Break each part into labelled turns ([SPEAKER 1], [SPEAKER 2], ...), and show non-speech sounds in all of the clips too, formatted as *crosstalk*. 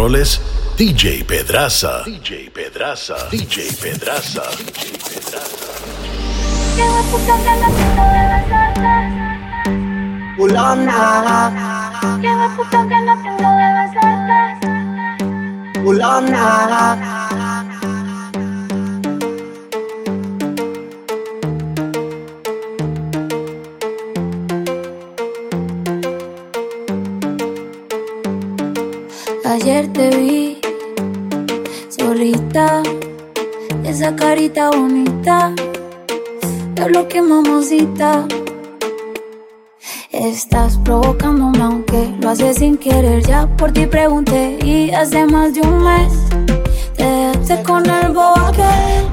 [SPEAKER 1] controles, DJ Pedraza. DJ Pedraza. DJ Pedraza. DJ Pedraza.
[SPEAKER 2] Culona.
[SPEAKER 3] Lleva carita bonita, lo que mamosita. Estás provocándome aunque lo haces sin querer. Ya por ti pregunté y hace más de un mes te dejaste con el aquel.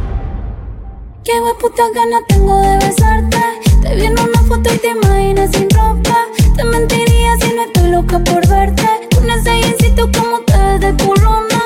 [SPEAKER 3] Qué puta gana tengo de besarte. Te vi en una foto y te imaginas sin ropa. Te mentiría si no estoy loca por verte. Un ensayecito como te de culona.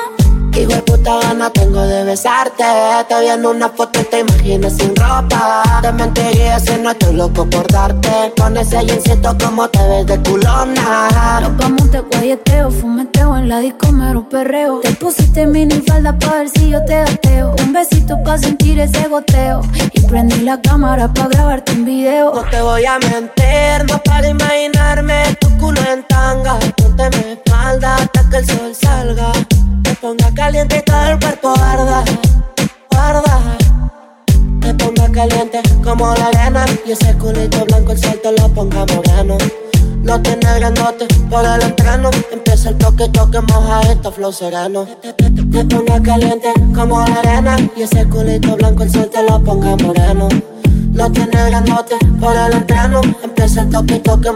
[SPEAKER 2] Hijo de puta gana tengo de besarte. Te viendo una foto y te imaginas sin ropa. Te mentiría si no estoy loco por darte. Con ese jeansito como te ves de culona.
[SPEAKER 3] Nos vamos de guayeteo, fumeteo en la disco mero perreo. Te pusiste mini falda pa' ver si yo te gateo. Un besito pa' sentir ese goteo. Y prendí la cámara pa' grabarte un video.
[SPEAKER 2] No te voy a mentir, no para imaginarme tu culo en tanga. Ponte mi espalda hasta que el sol salga. Te ponga caliente y todo el cuerpo arda, arda. Te ponga caliente como la arena Y ese culito blanco el sol te lo ponga moreno. No tiene grandote por el entreno. Empieza el toque, toque, moja esto, flow te, te ponga caliente como la arena Y ese culito blanco el sol te lo ponga moreno. No tiene grandote por el entreno. Empieza el toque, toque,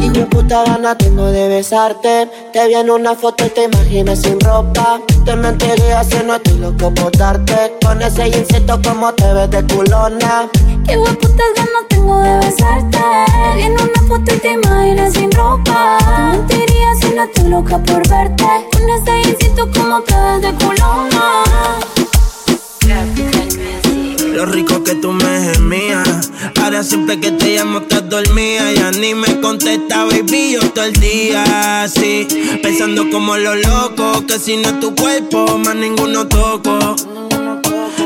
[SPEAKER 2] Hijo puta gana tengo de besarte Te vi en una foto y te imaginas sin ropa Te mentiría si no estoy loco por darte Con ese jeansito como te ves de culona
[SPEAKER 3] Qué putas ganas tengo de besarte. Te vi en una foto y te imaginas sin ropa. Te mentiría si no estoy loca por verte. Con ese jeansito como te ves de culona.
[SPEAKER 4] Lo rico que tú me gemías. Ahora siempre que te llamo estás dormida. Ya ni me contesta, baby, yo todo el día así. Pensando como lo loco, que si no es tu cuerpo, más ninguno toco.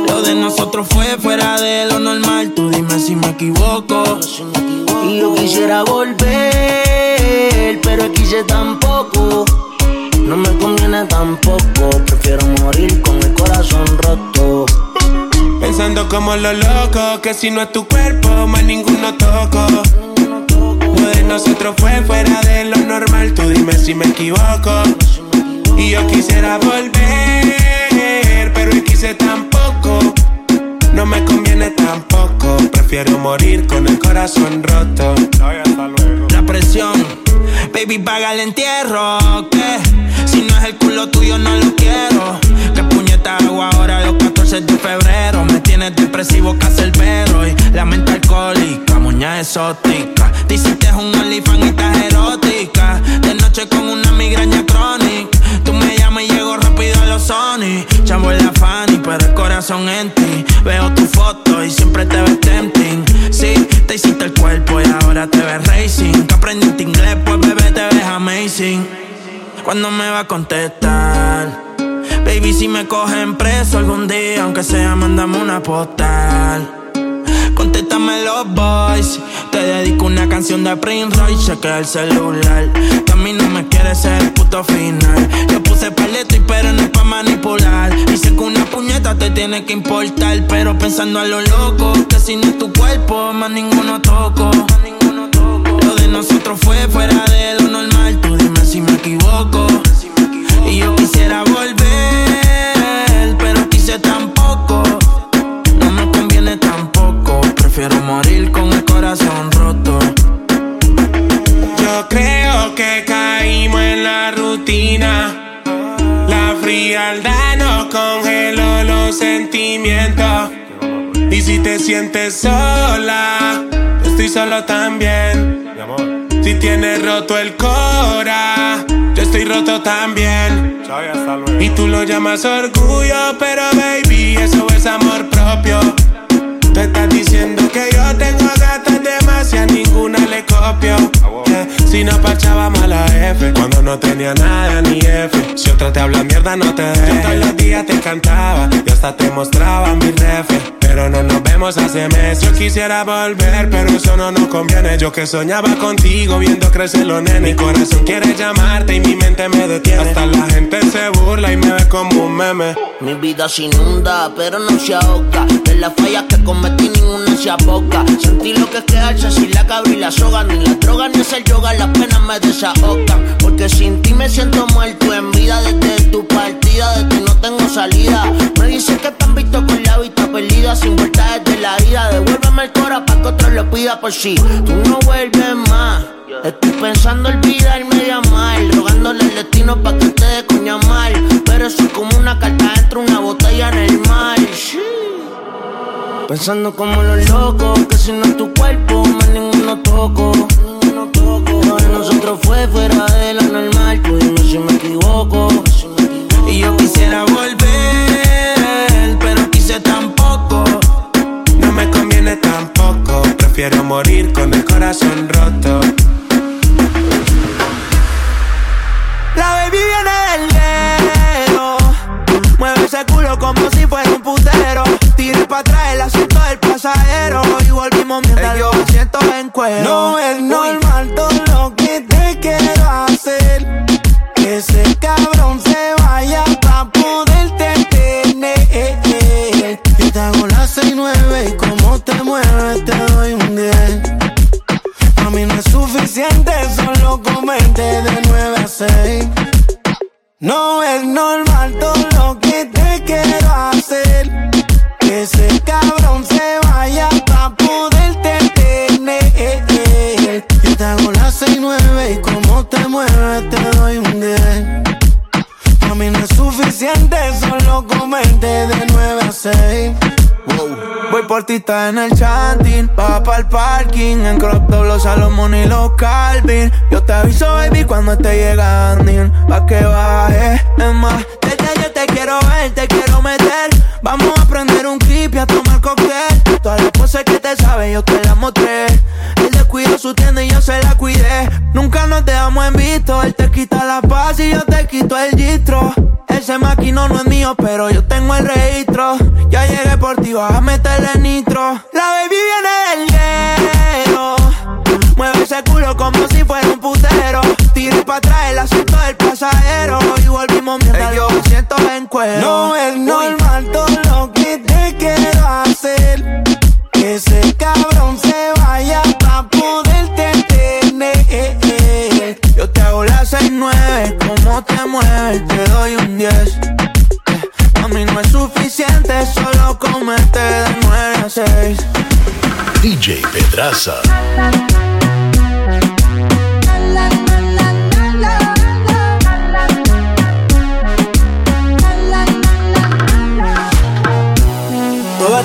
[SPEAKER 4] Lo de nosotros fue fuera de lo normal. Tú dime si me equivoco.
[SPEAKER 5] Y yo quisiera volver, pero quise tampoco. No me conviene tampoco, prefiero morir con el corazón roto.
[SPEAKER 4] Pensando como lo loco, que si no es tu cuerpo, más ninguno toco. Lo de nosotros fue fuera de lo normal. Tú dime si me equivoco. Y yo quisiera volver, pero quise tampoco. No me conviene tampoco. Prefiero morir con el corazón roto. La presión, baby, paga el entierro. ¿Qué? Si no es el culo tuyo, no lo quiero. Que puñeta hago ahora los 14 de febrero. Me tienes depresivo, cacerbero. Y la mente alcohólica, muña exótica. Te hiciste un olifán y estás erótica. De noche con una migraña crónica. Tú me llamas y llego rápido a los Sony. Chamo en la Fanny, pero el corazón en ti. Veo tu foto y siempre te ves tempting. Sí, te hiciste el cuerpo y ahora te ves racing. Que aprendiste inglés, pues bebé te ves amazing. ¿Cuándo me va a contestar? Baby, si me cogen preso algún día, aunque sea, mándame una postal. Contéstame los boys. Te dedico una canción de Prince Royce, chequea el celular. Que a mí no me quiere ser el puto final. Yo puse paleto y pero no es pa' manipular. Sé que una puñeta te tiene que importar. Pero pensando a lo loco, que si no es tu cuerpo, más ninguno toco. Lo de nosotros fue fuera de lo normal. Tú dime si me equivoco. Y yo quisiera volver, pero quise tampoco. No me conviene tampoco. Prefiero morir con el corazón roto. Yo creo que caímos en la rutina. La frialdad nos congeló los sentimientos. Y si te sientes sola, yo estoy solo también. Si tienes roto el cora, estoy roto también. Y tú lo llamas orgullo, pero baby, eso es amor propio. Tú estás diciendo que yo tengo gatas demasiadas, ninguna le copio. Yeah. Si
[SPEAKER 6] Si no parchaba mala F, cuando no tenía nada ni F. Si otra te habla mierda, no te dejes. Todos los días te cantaba y hasta te mostraba mi ref. Pero no nos vemos hace meses. Yo quisiera volver, pero eso no nos conviene. Yo que soñaba contigo viendo crecer los nenes. Mi corazón quiere llamarte y mi mente me detiene. Hasta la gente se burla y me ve como un meme.
[SPEAKER 5] Mi vida se inunda, pero no se ahoga. De las fallas que cometí, ninguna se aboca. Sentí lo que es quedarse sin la cabra y la soga. Ni la droga ni el yoga, las penas me desahogan. Porque sin ti me siento muerto en vida. Desde tu partida, de ti no tengo salida. Me dicen que han visto con la vista perdida. Sin vuelta desde la vida. Devuélveme el cora pa' que otro lo pida por si tú no vuelves más. Estoy pensando olvidarme de amar, rogándole el destino pa' que te dé coña mal. Pero soy como una carta dentro una botella en el mar. Pensando como los locos, que si no es tu cuerpo, más ninguno toco. De nosotros fue fuera de lo normal, tú dime si me equivoco.
[SPEAKER 6] Y yo quisiera volver, pero quise tampoco. No me conviene tampoco, prefiero morir con el corazón roto.
[SPEAKER 7] La baby viene del dedo. Mueve ese culo como si fuera Tire para atrás el asiento del pasajero. Y volvimos mientras los asientos en cuero. No es normal todo lo que te quiero hacer. Que ese cabrón se vaya pa' poderte tener. Yo te hago las 6 9 y como te mueves te doy un 10. A mí no es suficiente, solo comente de 9 a 6. No es normal todo lo que te quiero hacer. Que ese cabrón se vaya pa' poderte tener. Yo te hago las 6 9 y como te mueves te doy un 10. A mí no es suficiente, solo comente de 9 a 6. Voy por ti, está en el chanting. Va para el parking. En crop top, Salomón y los Calvin. Yo te aviso, baby, cuando esté llegando. Pa' que baje. Es más, desde yo te quiero ver, te quiero meter. Vamos a prender un clip y a tomar cóctel. Todas las cosas que te saben, yo te las mostré. Él descuidó su tienda y yo se la cuidé. Nunca nos dejamos en visto. Él te quita la paz y yo te quito el gistro. Ese maquino no es mío, pero yo tengo el registro. Ya llegué por ti, vas a meterle nitro. La baby viene del hielo. Mueve ese culo como si fuera un putero. Tire para atrás el asiento del pasajero. Y volvimos mientras los asientos en cuero. No es normal mueves, te doy un 10. A mí no es suficiente, solo comerte de 9 a 6.
[SPEAKER 1] DJ Pedraza.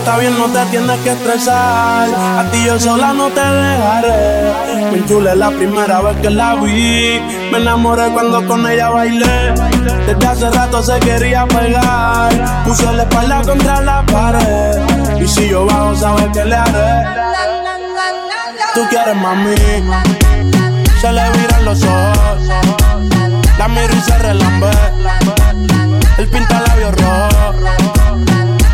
[SPEAKER 7] Está bien, no te tienes que estresar. A ti yo sola no te dejaré. Mi chula es la primera vez que la vi. Me enamoré cuando con ella bailé. Desde hace rato se quería pegar. Puse la espalda contra la pared. Y si yo bajo, sabes que le haré. Tú quieres mami. Se le viran los ojos. La miro y se relambe. El pinta labios rojo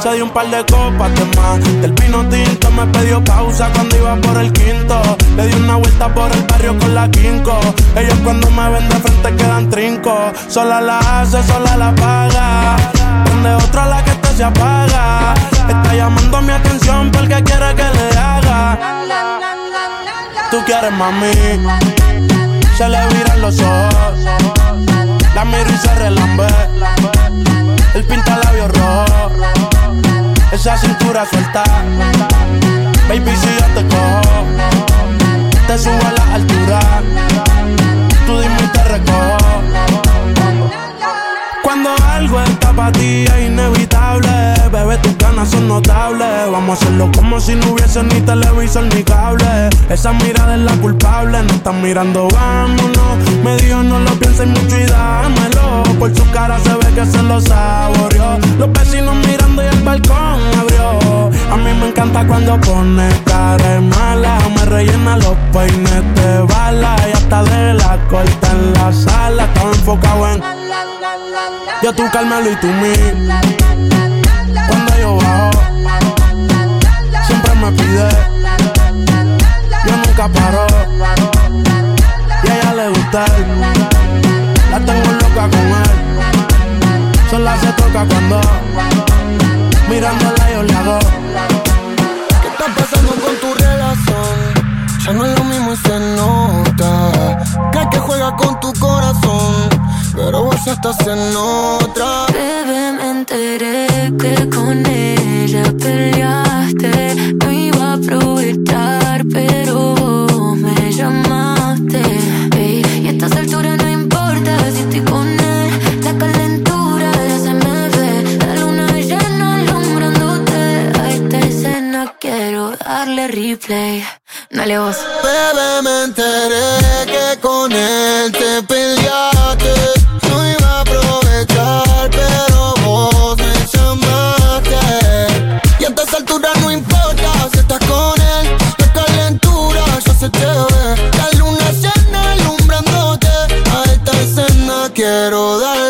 [SPEAKER 7] Se dio un par de copas de más. Del vino tinto me pidió pausa cuando iba por el quinto. Le di una vuelta por el barrio con la quinco. Ellos cuando me ven de frente quedan trinco. Sola la hace, sola la paga. Donde otra la que te se apaga. Está llamando mi atención porque quiere que le haga. Tú quieres mami. Se le viran los ojos. La miro y se relambe. El pinta labios rojo esa cintura suelta. Baby, si yo te cojo, te subo a la altura. Tú dime y te recojo. Cuando algo está para ti es inevitable, bebé, tus ganas son notables. Vamos a hacerlo como si no hubiese ni televisor ni cable. Esa mirada es la culpable, no están mirando, vámonos. Me dijo, no lo pienses mucho y dámelo. Por su cara se ve que se lo saboreó. Los vecinos mirando y el balcón abrió. A mí me encanta cuando pone cara mala. Me rellena los peines de bala. Y hasta de la corta en la sala. Estaba enfocado en. Yo tú, Carmelo y tú, mí. Cuando yo bajo, siempre me pide. Y a ella le gusta él. La tengo loca con él. Sola se toca cuando mirándola yo le hago.
[SPEAKER 8] ¿Qué está pasando con tu relación? Ya no es lo mismo y se nota. Crees que juega con tu corazón, pero vos estás en otra.
[SPEAKER 3] Bebé, me enteré que con ella peleaste. No iba a aprovechar. replay. Dale vos.
[SPEAKER 8] Bebé, me enteré que con él te peleaste. No iba a aprovechar, pero vos me llamaste. Y a estas alturas no importa si estás con él. La calentura ya se te ve. La luna llena alumbrándote. A esta escena quiero darle.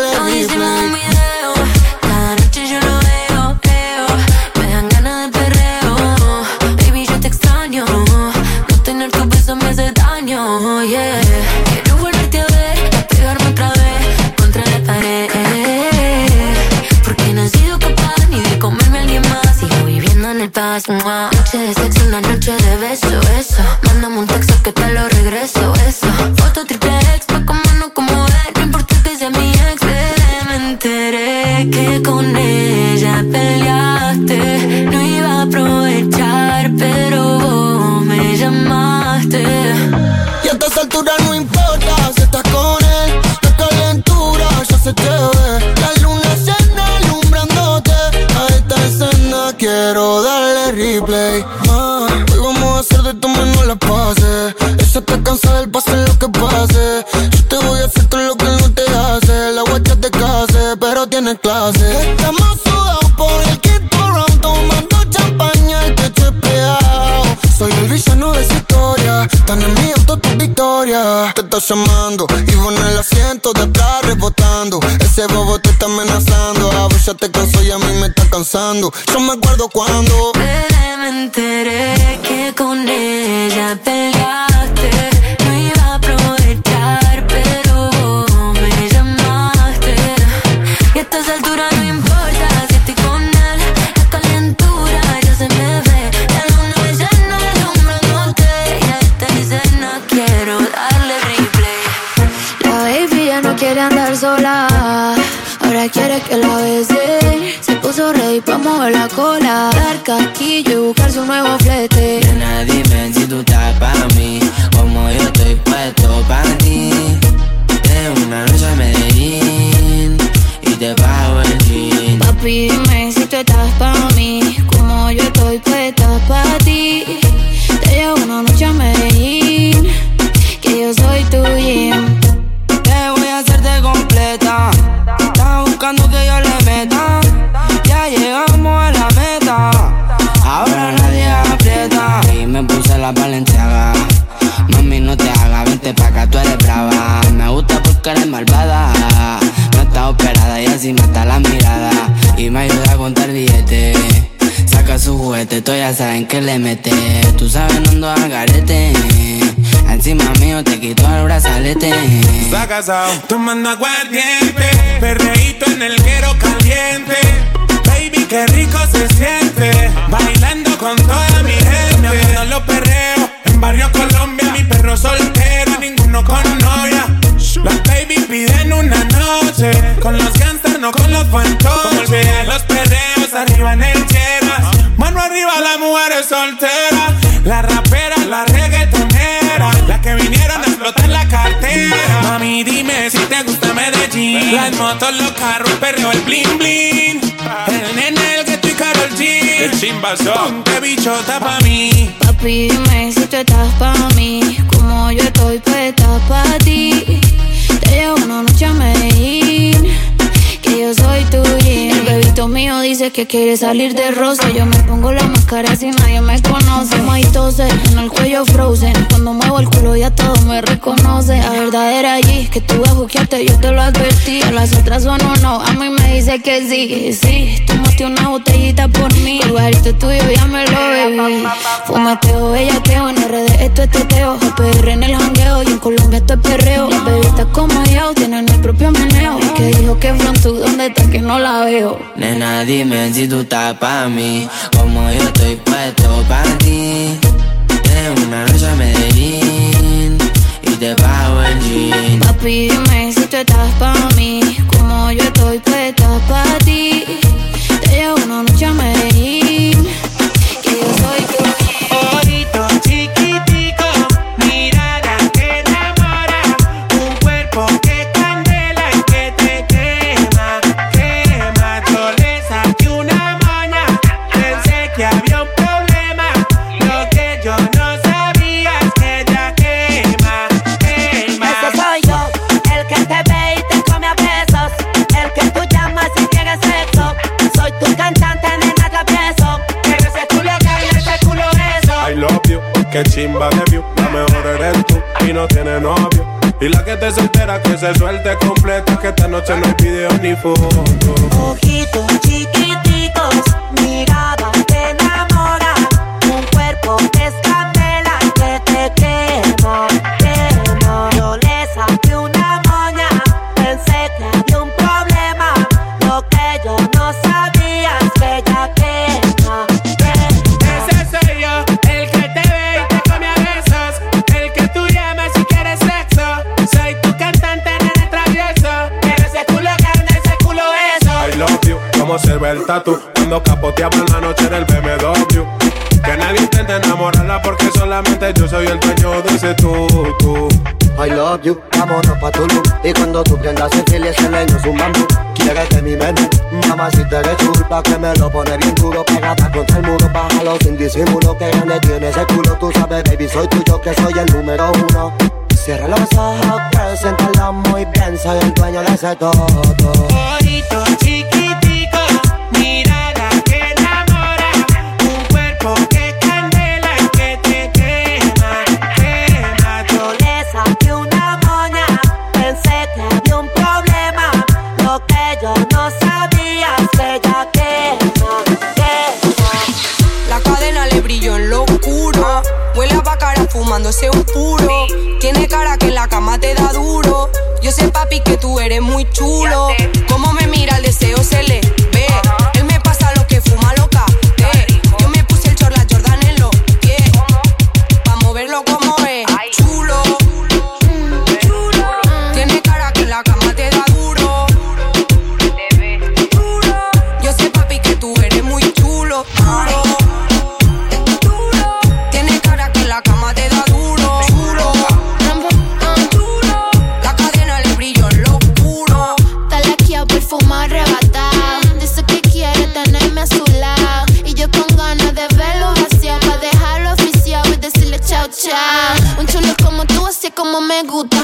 [SPEAKER 8] cuando
[SPEAKER 6] tomando aguardiente, perreíto en el guero caliente. Baby, qué rico se siente, bailando con toda mi gente. Me los perreos en barrio Colombia, mi perro soltero, ninguno con novia. Las baby piden una noche, con los gangsters, no con los fantoches. Los perreos arriba en el cheras, mano arriba las mujeres solteras, la rapera, la red mami, dime si te gusta Medellín. Las motos, los carros, perreo, el bling bling. El nene, el gueto y Karol G. El chimbazo. Ponte bichota pa' mí.
[SPEAKER 3] Papi, dime si tú estás pa' mí. Como yo estoy, pues estás pa' ti. Te llevo una noche a Medellín. Que yo soy tu Mío dice que quiere salir de rosa. Yo me pongo la máscara si nadie me conoce. Maitose en el cuello frozen. Cuando muevo el culo ya todo me reconoce. La verdad era allí que a buquearte, yo te lo advertí. A las otras son o no, a mí me dice que sí. Sí, tomaste una botellita por mí. El barrito tuyo ya me lo bebí. Fumateo, bellaqueo, en RD esto es teteo. PR en el jangueo y en Colombia esto es perreo. Las bebitas como yo tienen el propio meneo. Que dijo que tú, ¿dónde está que no la veo?
[SPEAKER 9] Dime si tú estás pa' mí. Como yo estoy puesto pa' ti. De una noche a Medellín y te pago el jean.
[SPEAKER 3] Papi, dime si tú estás pa' mí. Que
[SPEAKER 10] chimba de view, la mejor eres tú y no tiene novio. Y la que te soltera que se suelte completa, que esta noche no hay video ni foto.
[SPEAKER 2] Ojitos chiquiticos, mirada te enamora. Un cuerpo
[SPEAKER 10] se ve el tatu. Cuando capoteamos la noche en el BMW. Que nadie intente enamorarla porque solamente yo soy el dueño de ese tutu.
[SPEAKER 11] I love you, vámonos pa' Tulum. Y cuando tú prendas el fil y ese leño es un bambú. Quieres de mi menú, mamacita eres chulpa Que me lo pone bien duro, pegada contra el muro Bájalo sin disimulo, que grande tiene ese culo. Tú sabes, baby, soy tuyo, que soy el número uno. Cierra los ojos, preséntalo muy bien Soy el dueño de ese todo.
[SPEAKER 6] Ojito
[SPEAKER 12] fumándose un puro. Tiene cara que en la cama te da duro. Yo sé, papi, que tú eres muy chulo. Como me mira, el deseo se le me
[SPEAKER 13] gusta.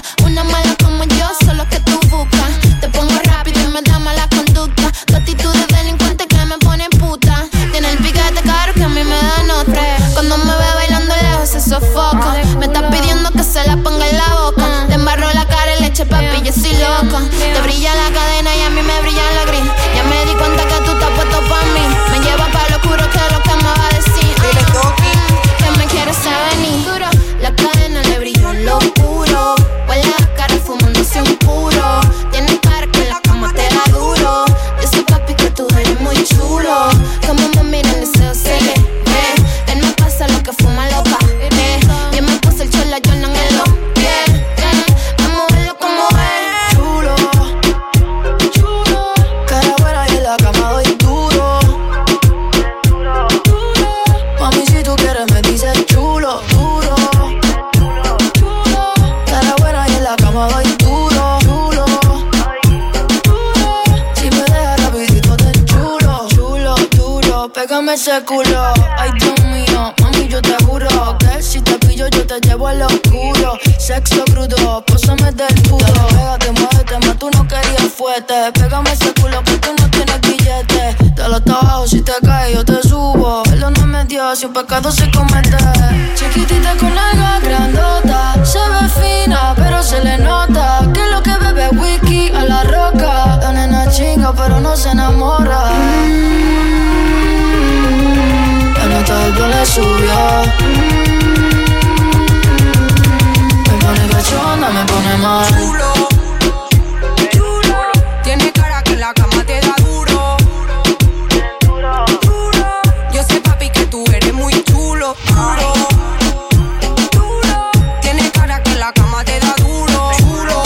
[SPEAKER 13] Ese culo, te yo te llevo al oscuro. Sexo crudo, pósame del puro. Pégate, muévete, más tú no querías fuerte. Pégame ese culo que tú no tienes billete. Dale hasta abajo, si te caes yo te subo. Perdóname Dios, si un pecado se comete. Chiquitita con la grandota, se ve fina pero se le nota que lo que bebe wiki a la roca. La nena chinga pero no se enamora. algo le subió. Cachonda, me pone mal.
[SPEAKER 12] Chulo, chulo. Tiene cara que la cama te da duro. Yo sé, papi, que tú eres muy chulo. Duro, duro. Tiene cara que la cama te da duro. Chulo,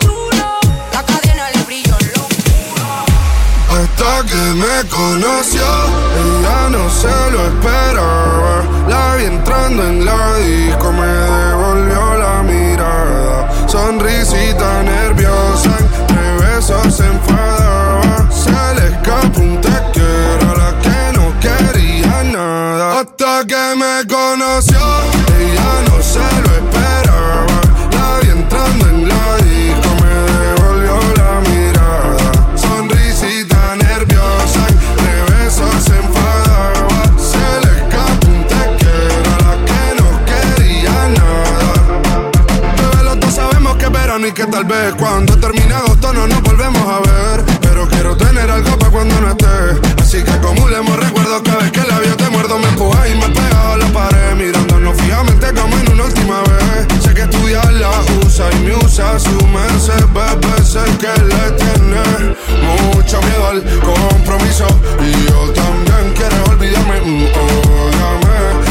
[SPEAKER 12] duro. La cadena le brilló en lo
[SPEAKER 14] Hasta que me conoció no se lo esperaba. La vi entrando en la disco, me devolvió Hasta que me conoció, ella no se lo esperaba. La vi entrando en la disco, me devolvió la mirada. Sonrisita nerviosa, entre besos se enfadaba. y que tal vez cuando termine agosto no nos volvemos a ver. Pero quiero tener algo para cuando no esté. Así que acumulemos y me usa su bebé. Sé que le tiene mucho miedo al compromiso. Y yo también quiero olvidarme. Mm,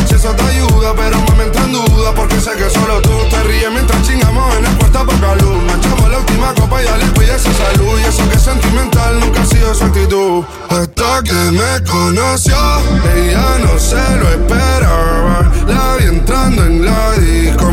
[SPEAKER 14] si eso te ayuda, pero me entra en duda. Porque sé que solo tú te ríes mientras chingamos en el puerta poca luz. Manchamos la última copa y ya le cuide esa salud. Y eso que es sentimental nunca ha sido su actitud. Hasta que me conoció, ella no se lo esperaba. La vi entrando en la disco,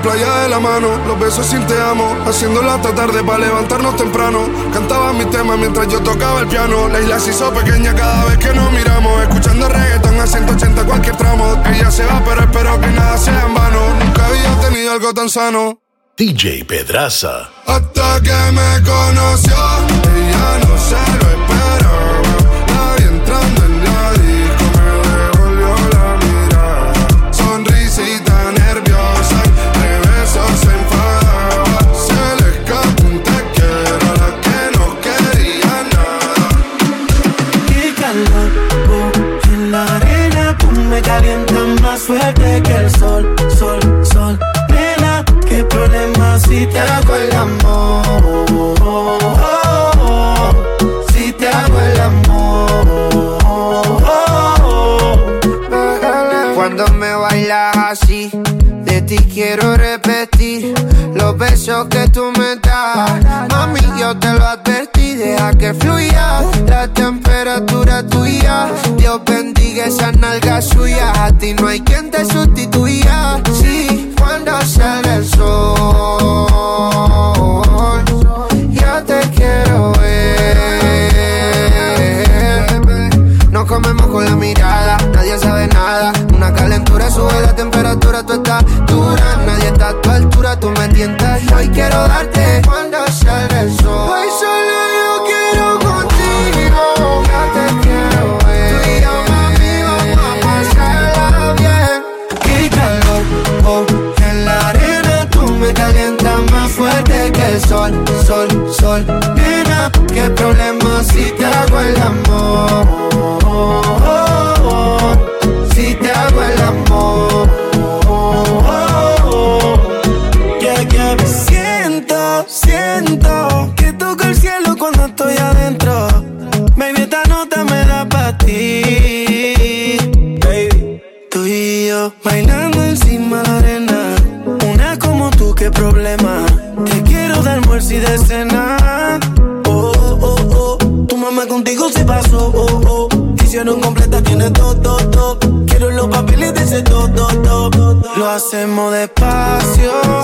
[SPEAKER 14] La playa de la mano, los besos sin te amo. Haciéndola hasta tarde para levantarnos temprano. Cantaba mi tema mientras yo tocaba el piano. La isla se hizo pequeña cada vez que nos miramos. Escuchando reggaeton a 180 cualquier tramo. Ella se va, pero espero que nada sea en vano. Nunca había tenido algo tan sano.
[SPEAKER 1] DJ Pedraza.
[SPEAKER 14] Hasta que me conoció, ella no se lo esperaba. Quiero
[SPEAKER 15] repetir los besos que tú me das. Mami, yo te lo advertí, deja que fluya la temperatura tuya. Dios bendiga esa nalga suya, a ti no hay quien te sustituya. Sí, cuando sale el sol, yo te quiero ver. Nos comemos con la mirada, nadie sabe nada. Una calentura siento, siento que toco el cielo cuando estoy adentro. Baby, esta nota me da para ti. Baby, tú y yo bailando encima de la arena. Una como tú, qué problema. Te quiero de almuerzo y de cena.
[SPEAKER 16] Oh, oh, oh. Tu mamá contigo se pasó. Oh,
[SPEAKER 4] oh. Hicieron completa, tiene todo, todo. Quiero los papeles de ese todo, todo. Lo hacemos despacio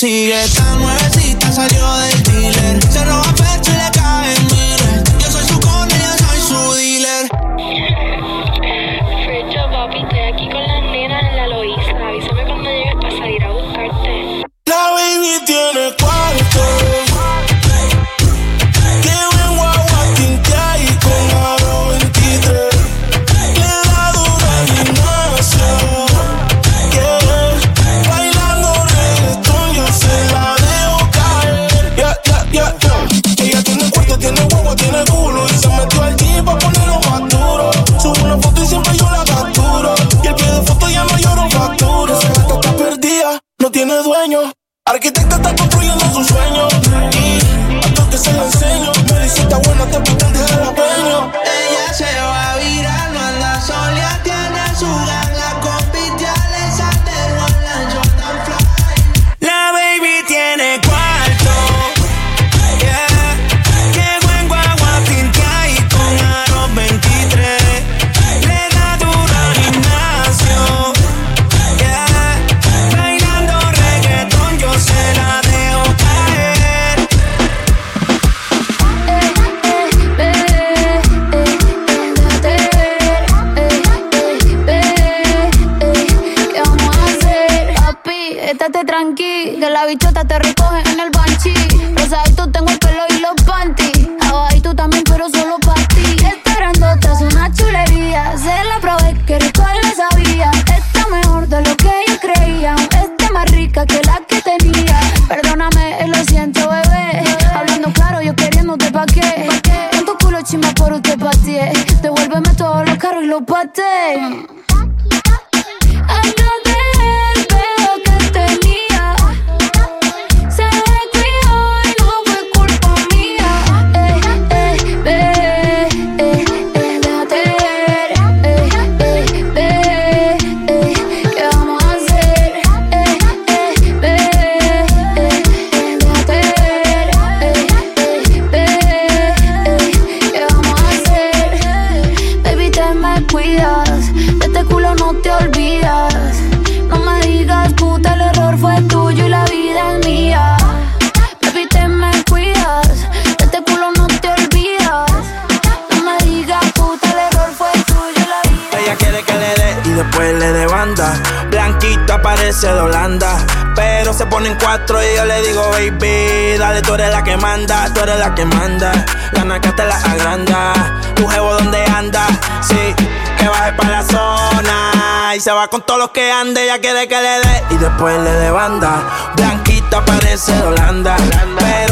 [SPEAKER 3] sigue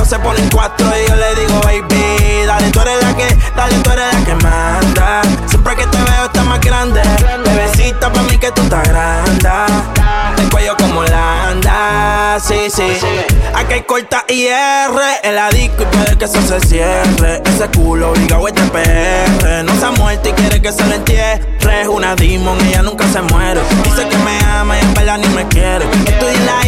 [SPEAKER 3] se ponen cuatro y yo le digo, baby, dale, tú eres la que, dale, tú eres la que manda. Siempre que te veo estás más grande. Bebecita, para mí que tú estás grande. El cuello como la anda, sí, sí. Aquí
[SPEAKER 4] hay corta IR, el adicto y puede que eso se cierre. Ese culo obligado a este PR. No se ha muerto y quiere que se le entierre. Es una demon, ella nunca se muere. Dice que me ama y en verdad ni me quiere. Estoy en la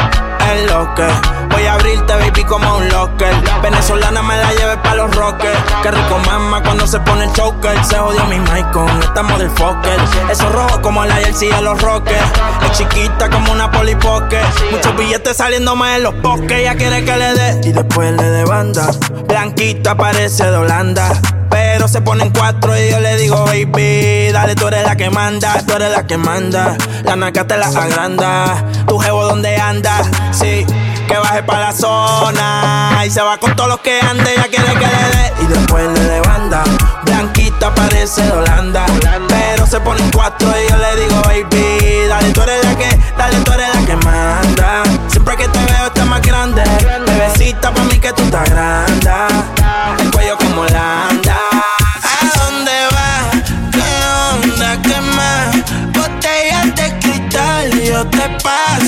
[SPEAKER 4] que Voy a abrirte, baby, como un locker. Venezolana me la lleve pa' los rockers. Qué rico mama cuando se pone el choker. Se jodió mi mic con esta fokker. Eso rojo como la jersey de los rockers. Es chiquita como una polipoque. Muchos billetes saliendo más en los bosques. Ella quiere que le dé y después le dé banda. Blanquita parece de Holanda. Pero se ponen cuatro y yo le digo, baby, dale, tú eres la que manda, tú eres la que manda. La naca te la agranda. Tu jevo donde anda, sí que baje pa' la zona. Y se va con todos los que ande, ya quiere que le dé. Y después le de. Blanquita parece de Holanda. Pero se ponen cuatro y yo le digo, baby, dale, tú eres la que, dale, tú eres la que manda. Siempre que te veo estás más grande. Bebecita pa' mí que tú estás grande.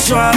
[SPEAKER 4] Paso a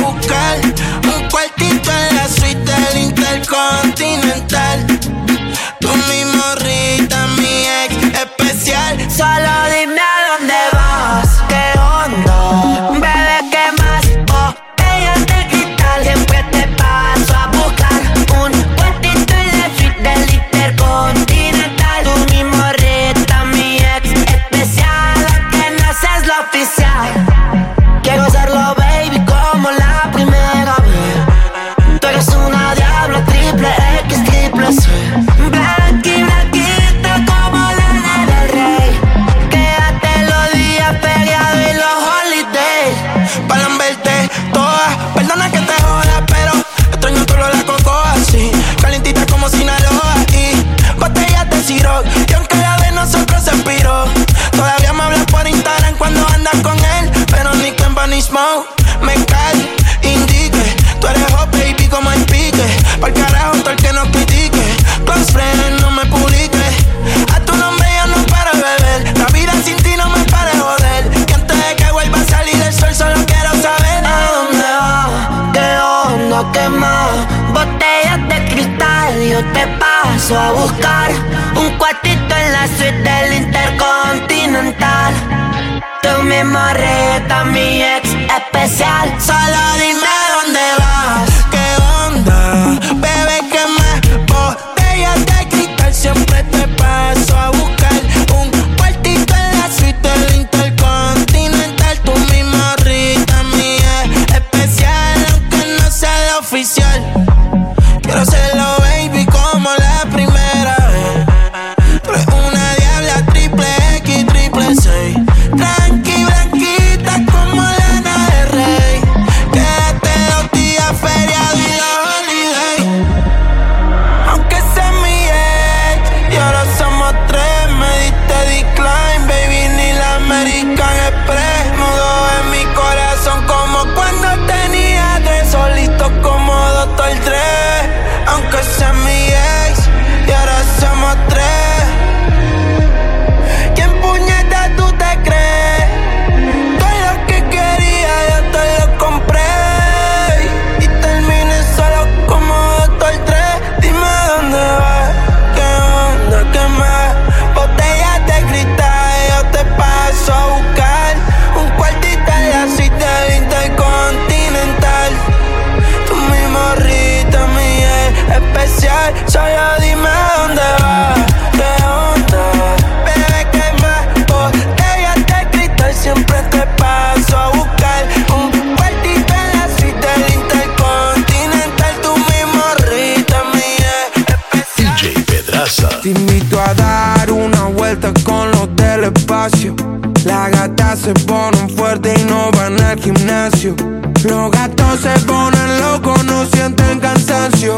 [SPEAKER 4] se
[SPEAKER 16] ponen fuertes y no van al gimnasio. Los gatos se ponen locos, no sienten cansancio.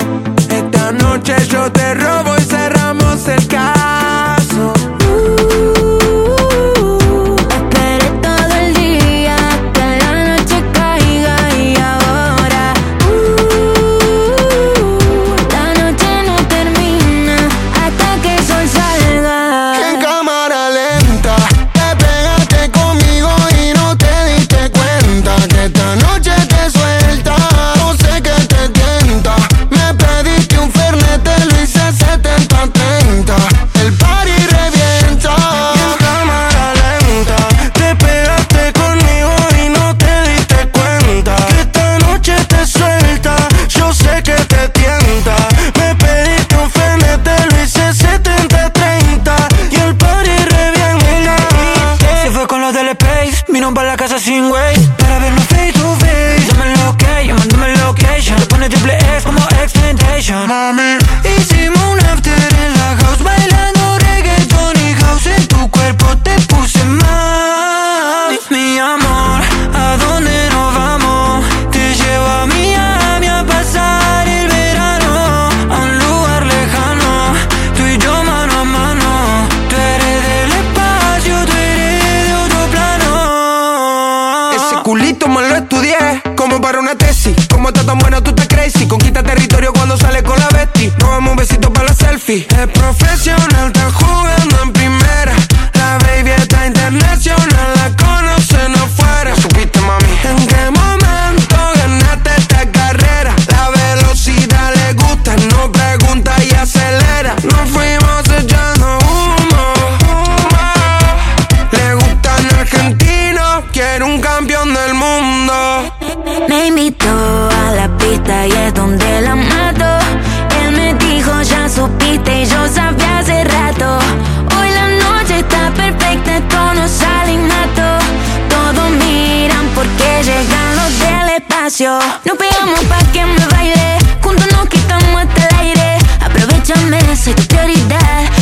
[SPEAKER 16] Esta noche yo te robo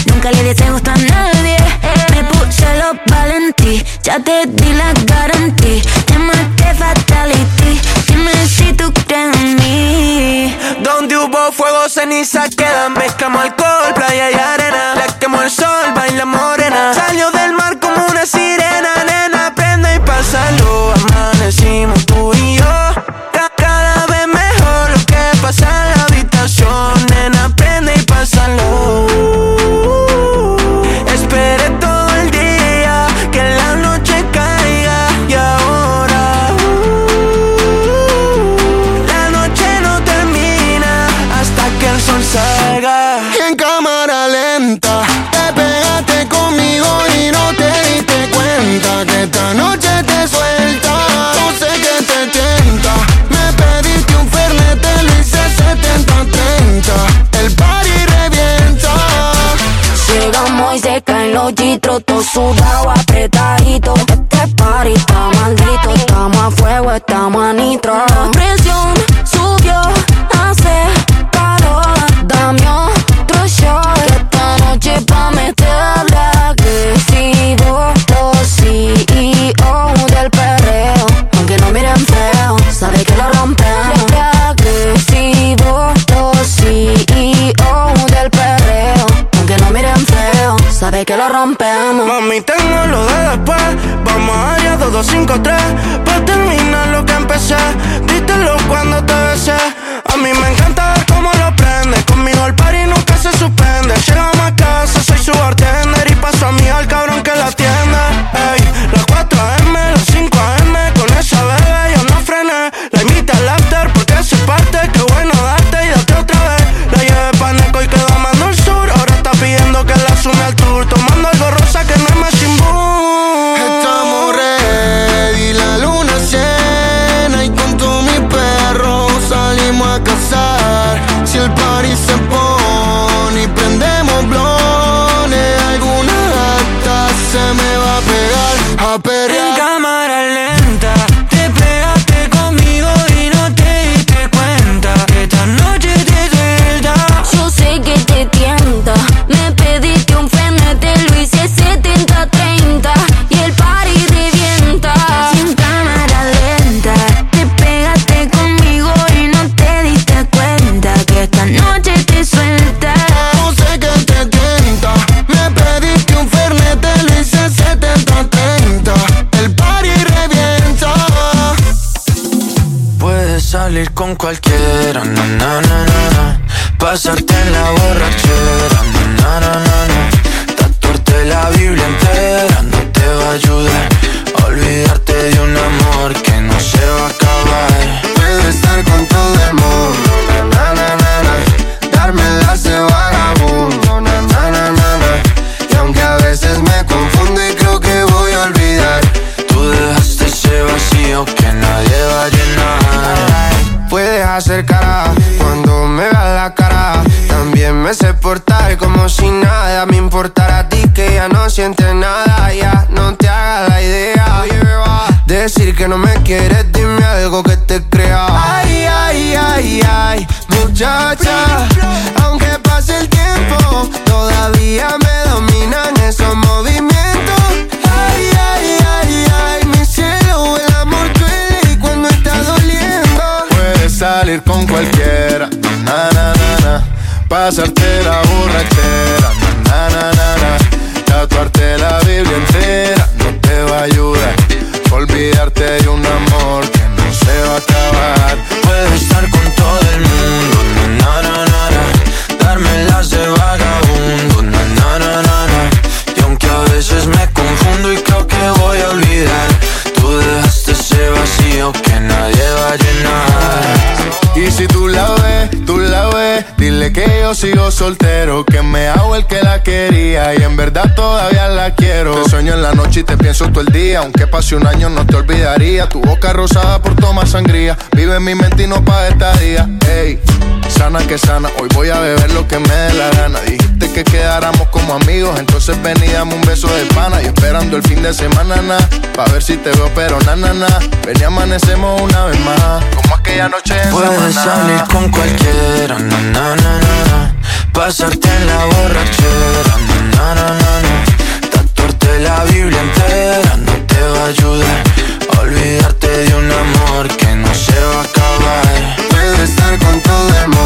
[SPEAKER 17] Nunca le des gusto a nadie. Me puse los valentí, ya te di la garantía. Te maté fatality. Dime si tú crees en mí.
[SPEAKER 18] Donde hubo fuego, ceniza
[SPEAKER 17] que
[SPEAKER 19] que lo
[SPEAKER 8] rompe. con
[SPEAKER 20] cualquier pienso todo el día. Aunque pase un año no te olvidaría. Tu boca rosada por tomar sangría. Vive en mi mente y no pa' esta día. Ey, sana que sana. Hoy voy a beber lo que me dé la gana. Dijiste que quedáramos como amigos. Entonces veníamos un beso de pana. Y esperando el fin de semana, na. Pa' ver si te veo, pero na, na, na. Ven y amanecemos una vez más. Como aquella noche en
[SPEAKER 16] Puedes salir con cualquiera, na, na, na, na, Pasarte en la borrachera, na, na, na, na, a acabar.
[SPEAKER 8] Puedo estar con todo el mundo,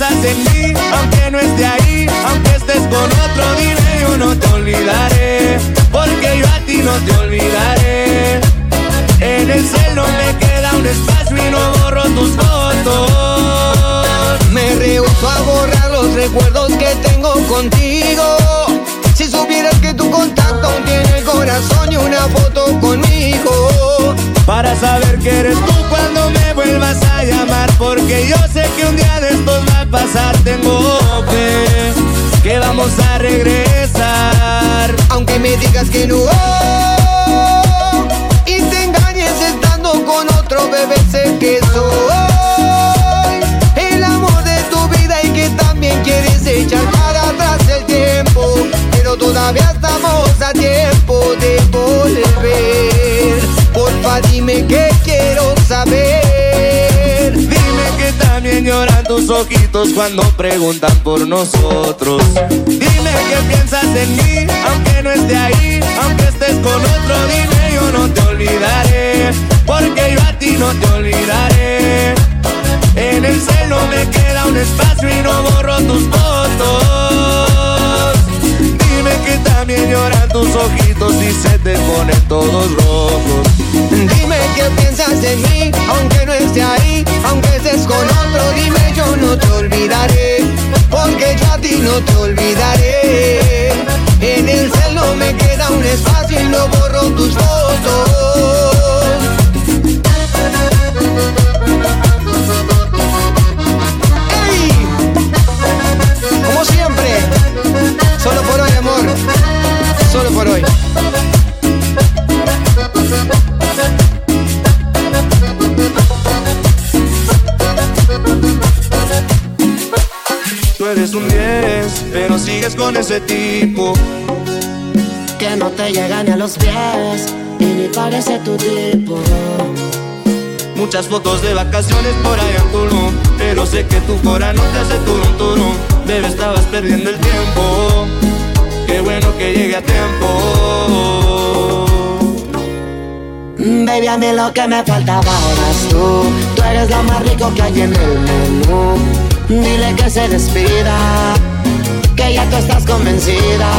[SPEAKER 21] Piensas en mí, aunque no esté ahí, aunque estés con otro, dime yo no te olvidaré, porque yo a ti no te olvidaré. En el cel no me queda un espacio y no borro tus fotos.
[SPEAKER 22] Me rehuso a borrar los recuerdos que tengo contigo. Si supieras que tu contacto tiene el corazón y una foto conmigo.
[SPEAKER 21] Para saber que eres tú cuando me vuelvas a llamar. Porque yo sé que un día de estos va a pasar. Tengo fe que vamos a regresar. Tus ojitos cuando preguntan por nosotros. Dime que piensas en mí, aunque no esté ahí, aunque estés con otro, dime yo no te olvidaré, porque yo a ti no te olvidaré. En el cielo me queda un espacio y no borro tus fotos. También lloran tus ojitos y se te ponen todos rojos.
[SPEAKER 22] Dime que piensas en mí, aunque no esté ahí, aunque estés con otro, dime yo no te olvidaré, porque yo a ti no te olvidaré. En el cielo me queda un espacio y no borro tus fotos. Como siempre, solo por hoy.
[SPEAKER 21] Tú eres un 10, pero sigues con ese tipo.
[SPEAKER 2] Que no te llega ni a los pies y ni parece tu tipo.
[SPEAKER 21] Muchas fotos de vacaciones por allá en Tulum Pero sé que tu cora no te hace turun turun Bebé, estabas perdiendo el tiempo bueno que llegue a tiempo
[SPEAKER 2] Baby, a mí lo que me faltaba eras tú. Tú eres lo más rico que hay en el menú. Dile que se despida, que ya tú estás convencida.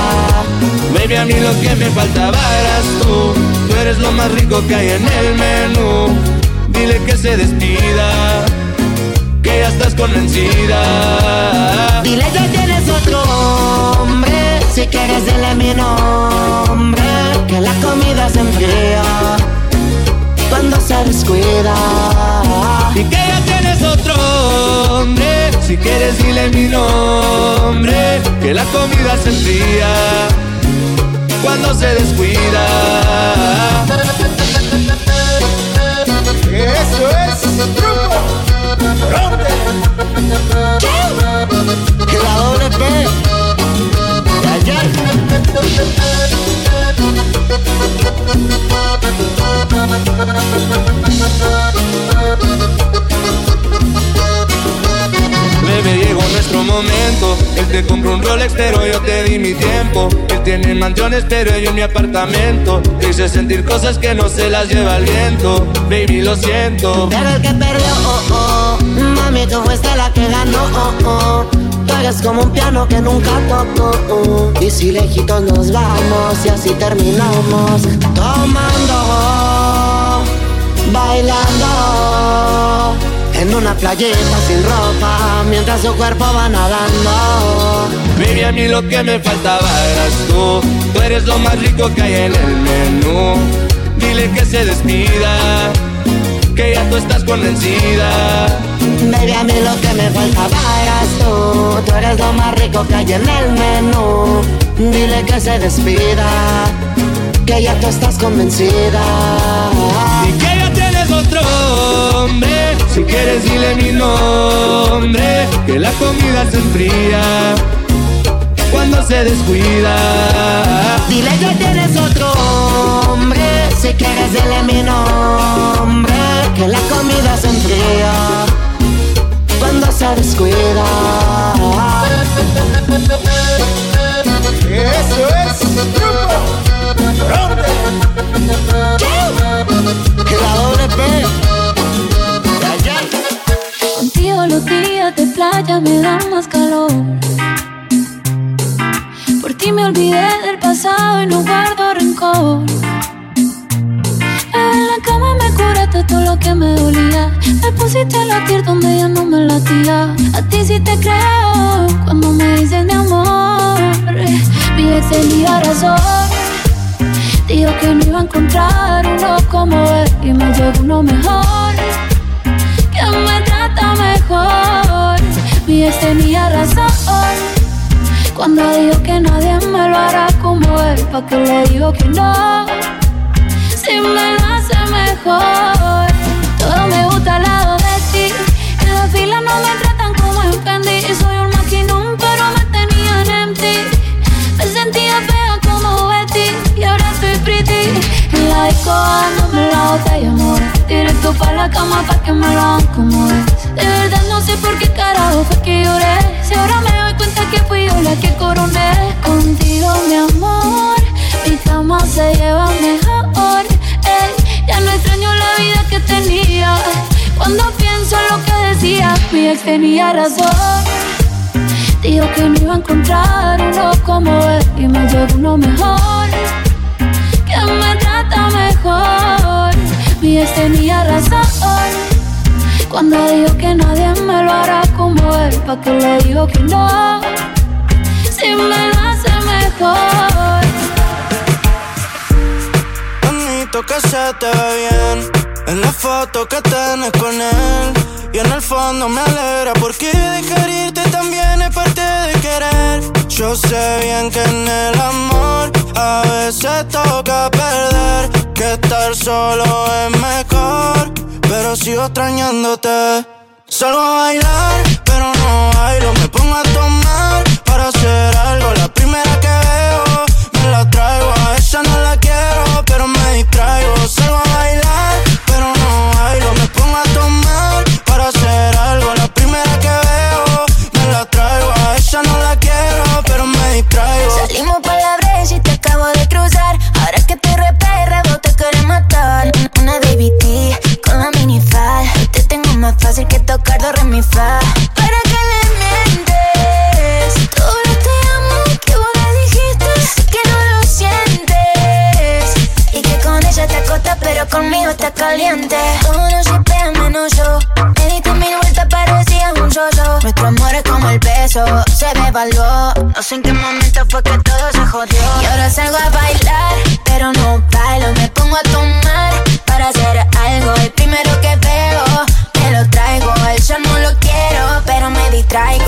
[SPEAKER 21] Baby, a mí lo que me faltaba eras tú Tú eres lo más rico que hay en el menú Dile que se despida Que ya estás convencida
[SPEAKER 2] Dile que tienes otro si quieres dile mi nombre. Que la comida se enfría cuando se descuida.
[SPEAKER 21] Y que ya tienes otro hombre Si quieres dile mi nombre Que la comida se enfría Cuando se descuida
[SPEAKER 4] Eso es truco. ¿Dónde?
[SPEAKER 2] Que la doble P.
[SPEAKER 21] Bebé, llegó nuestro momento Él te compró un Rolex pero yo te di mi tiempo Él tiene mansiones pero yo en mi apartamento Te hice sentir cosas que no se las lleva el viento Baby, lo siento
[SPEAKER 2] Pero el que perdió, oh, oh. Mami, tú fuiste la que ganó, oh, oh. Tú como un piano que nunca tocó. Y si lejitos nos vamos y así terminamos. Tomando, bailando. En una playita sin ropa, mientras su cuerpo va nadando.
[SPEAKER 21] Baby, a mí lo que me faltaba eras tú Tú eres lo más rico que hay en el menú Dile que se despida Que ya tú estás convencida
[SPEAKER 2] Baby, a mí lo que me faltaba eras tú. Tú eres lo más rico que hay en el menú. Dile que se despida, que ya tú estás convencida.
[SPEAKER 21] Y que ya tienes otro hombre Si quieres dile mi nombre Que la comida se enfría Cuando se descuida
[SPEAKER 2] Dile que tienes otro hombre. Si quieres, dile mi nombre. Que la comida se enfría se.
[SPEAKER 4] Eso es truco.
[SPEAKER 2] Ayer.
[SPEAKER 3] Contigo los días de playa me dan más calor. Por ti me olvidé del pasado y no guardo rencor. Bebé, la cama me curaste todo lo que me dolía. Me pusiste a latir donde ya no me latía. A ti sí te creo cuando me dices de amor. Mi ex tenía razón. Dijo que no iba a encontrar uno como él y me llegó uno mejor. Que me trata mejor. Mi ex tenía razón. Cuando dijo que nadie me lo hará como él, ¿pa' que le digo que no? Si me mejor. Todo me gusta al lado de ti. En la fila no me tratan como en Fendi. Soy un maquinón, pero me tenían en ti. Me sentía fea como Betty y ahora estoy pretty. En la disco dándome la botella, amor. Directo pa' la cama pa' que me lo hagan como. De verdad no sé por qué carajo fue que lloré. Si ahora me doy cuenta que fui yo la que coroné. Contigo, mi amor, mi cama se lleva mejor. Ya no extraño la vida que tenía. Cuando pienso en lo que decía, mi ex tenía razón. Dijo que no iba a encontrar uno como él y me llegó uno mejor. Que me trata mejor. Mi ex tenía razón. Cuando dijo que nadie me lo hará como él, ¿pa' que le digo que no? Si me hace mejor.
[SPEAKER 23] Bonito que se te ve bien en la foto que tenés con él. Y en el fondo me alegra porque dejar irte también es parte de querer. Yo sé bien que en el amor a veces toca perder. Que estar solo es mejor, pero sigo extrañándote. Salgo a bailar, pero no bailo. Me pongo a tomar para hacer algo. La primera que veo pero me distraigo. Salgo a bailar, pero no bailo. Me pongo a tomar para hacer algo. La primera que veo me la traigo. A esa no la quiero, pero me distraigo.
[SPEAKER 17] Salimos por la brecha y te acabo de cruzar. Ahora que te reperra, vos te quieres matar. Una DVT con la minifal. Te tengo más fácil que tocar do re. Caliente. Todo no se pega menos yo. Me diste mil vueltas, parecía un yo-yo. Nuestro amor es como el beso, se devaluó. No sé en qué momento fue que todo se jodió. Y ahora salgo a bailar, pero no bailo. Me pongo a tomar para hacer algo. El primero que veo, me lo traigo. Él yo no lo quiero, pero me distraigo.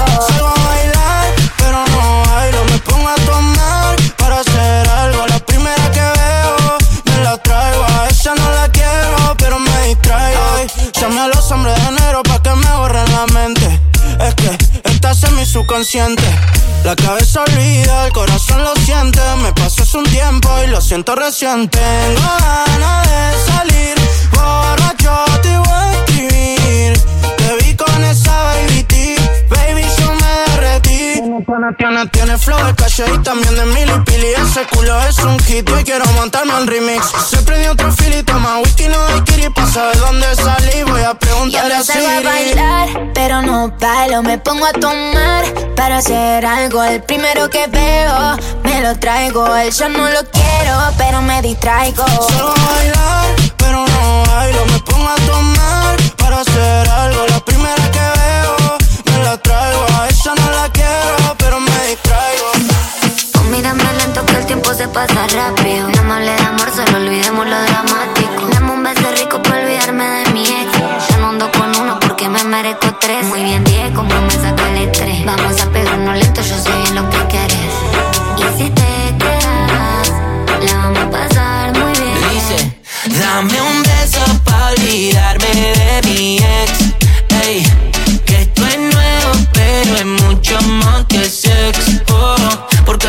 [SPEAKER 23] La cabeza olvida, el corazón lo siente. Me pasó un tiempo y lo siento recién. Tengo ganas de salir, borracho Tiene, tiene, flow de calle y también de mili pili. Ese culo es un hit y quiero montarme un remix. Se prendió otro fili, toma whisky, no hay kiri. Pa' saber dónde salí, voy a
[SPEAKER 17] Y
[SPEAKER 23] preguntarle
[SPEAKER 17] ahora
[SPEAKER 23] a
[SPEAKER 17] salgo a bailar, pero no bailo. Me pongo a tomar para hacer algo. El primero que veo, me lo traigo. Él yo no lo quiero, pero me distraigo.
[SPEAKER 23] Salgo a bailar, pero no bailo. Me pongo a tomar para hacer algo. La primera que veo, me la traigo. A esa no la
[SPEAKER 17] el tiempo se pasa rápido. No me hable de amor, solo olvidemos lo dramático. Dame un beso rico para olvidarme de mi ex. Ya no ando con uno porque me merezco tres. Muy bien, 10, con promesa le tres. Vamos a pegarnos lento, yo sé bien lo que quieres. Y si te quedas, la vamos a pasar muy bien.
[SPEAKER 24] Dice, dame un beso pa' olvidarme de mi ex. Ey, que esto es nuevo, pero es mucho más que sex.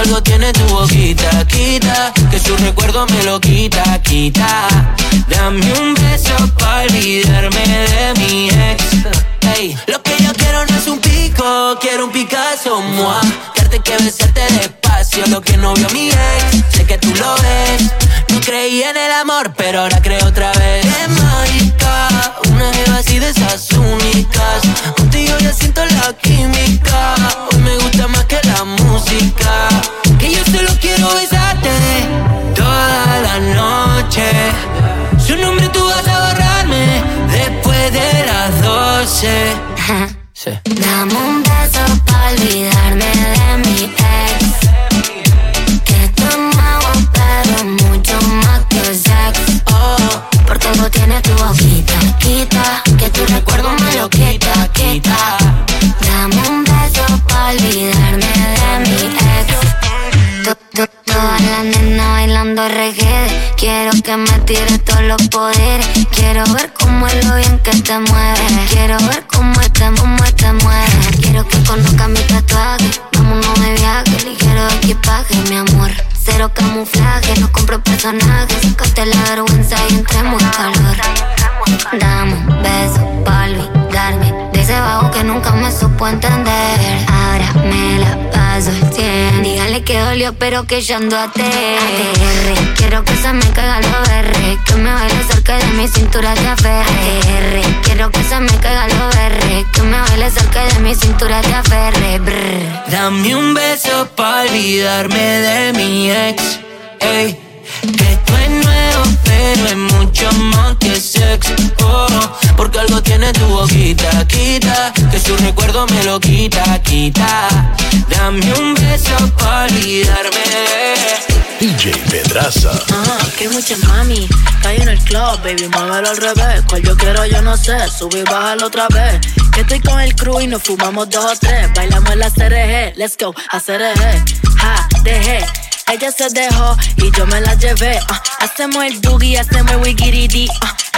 [SPEAKER 24] Algo tiene tu boquita, quita. Que su recuerdo me lo quita, quita. Dame un beso pa' olvidarme de mi ex. Ey, lo que yo quiero no es un pico, quiero un Picasso, mua. Darte que besarte despacio, lo que no vio mi ex. Sé que tú lo ves. No creí en el amor, pero ahora creo otra vez. Es mágica, una jeva así de esas únicas. Contigo ya siento la química. suicidaste toda la noche. Su nombre tú vas a borrarme después de las doce. *laughs* sí.
[SPEAKER 25] Dame un beso para olvidarme de mi ex. Que tú nuevo, pero mucho más que sex. Oh, porque no tienes tu boquita, quita que tú recuerdas. Quiero que me tires todos los poderes. Quiero ver cómo es lo bien que te mueves. Quiero ver cómo te, cómo te mueves. Quiero que conozca mi tatuaje. Vámonos de viaje, ligero equipaje, mi amor. Cero camuflaje, no compro personajes. Sácate la vergüenza y entremos en calor. Dame un beso pa' olvidarme ese bajo que nunca me supo entender. Ahora me la paso el 100. Dígale que dolió, pero que yo ando a ATR. Quiero que se me caiga el OR. Que me baile cerca de mi cintura te aferre. Quiero que se me caiga el OR. Que me baile cerca de mi cintura te aferre. Brr.
[SPEAKER 24] Dame un beso pa' olvidarme de mi ex. Ey, que esto es nuevo, pero es mucho más que sex. Oh, porque algo tiene tu boquita, quita. Que su recuerdo me lo quita, quita. Dame un beso pa' olvidarme.
[SPEAKER 1] DJ Pedraza.
[SPEAKER 13] Ah, que mucha mami, ahí en el club, baby, muévelo al revés. Cual yo quiero, yo no sé, sube y bájalo otra vez. Que estoy con el crew y nos fumamos dos o tres. Bailamos la CRG, let's go, a CRG. Ja, dejé. Ella se dejó y yo me la llevé. ah. hacemos el boogie, hacemos el wigiridi.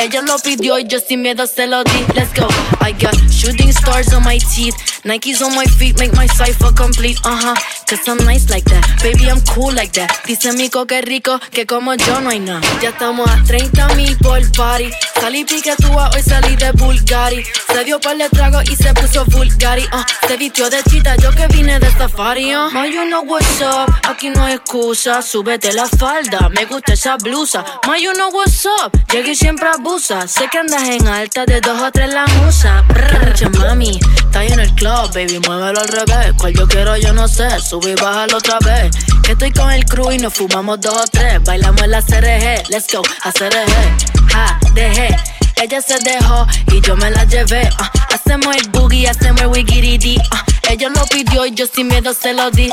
[SPEAKER 13] Ella lo pidió y yo sin miedo se lo di. Let's go. I got shooting stars on my teeth. Nikes on my feet make my cipher complete. Uh huh. Cause I'm nice like that. Baby, I'm cool like that. Dice Mico que rico, que como yo no hay nada. Ya estamos a 30 mil por party. Salí piquetúa, hoy salí de Bulgari. Se dio par de trago y se puso Bulgari. Uh, se vistió de chita, yo que vine de safari. Uh. Ma, you know what's up. Aquí no hay excusa. Súbete la falda, me gusta esa blusa. Ma, you know what's up. Llegué siempre Sé que andas en alta de dos o tres la musa. Brr, che, mami, está en el club, baby, muévelo al revés. Cual yo quiero, yo no sé. Sube y bájalo otra vez. Que estoy con el crew y nos fumamos dos o tres. Bailamos en la CRG, let's go, a CRG. Ja, dejé. Ella se dejó y yo me la llevé. ah. hacemos el boogie, hacemos el wigiridi. ah. ella lo pidió y yo sin miedo se lo di.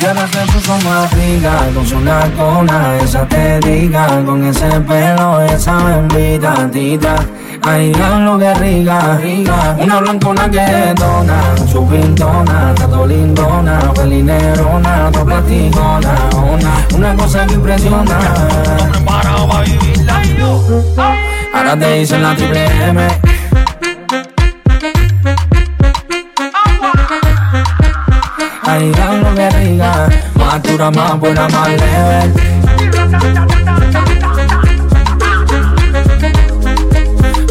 [SPEAKER 26] Y ahora se puso más rica con su nalgona, esa te diga, con ese pelo, esa bendita tita. Ay, lo que rica, rica, una blancona que dona, su pintona, todo lindona, pelinerona, todo platicona, una, una cosa que impresiona. Ahora te dicen la triple M. Lo que rica, más dura, más buena, más leve.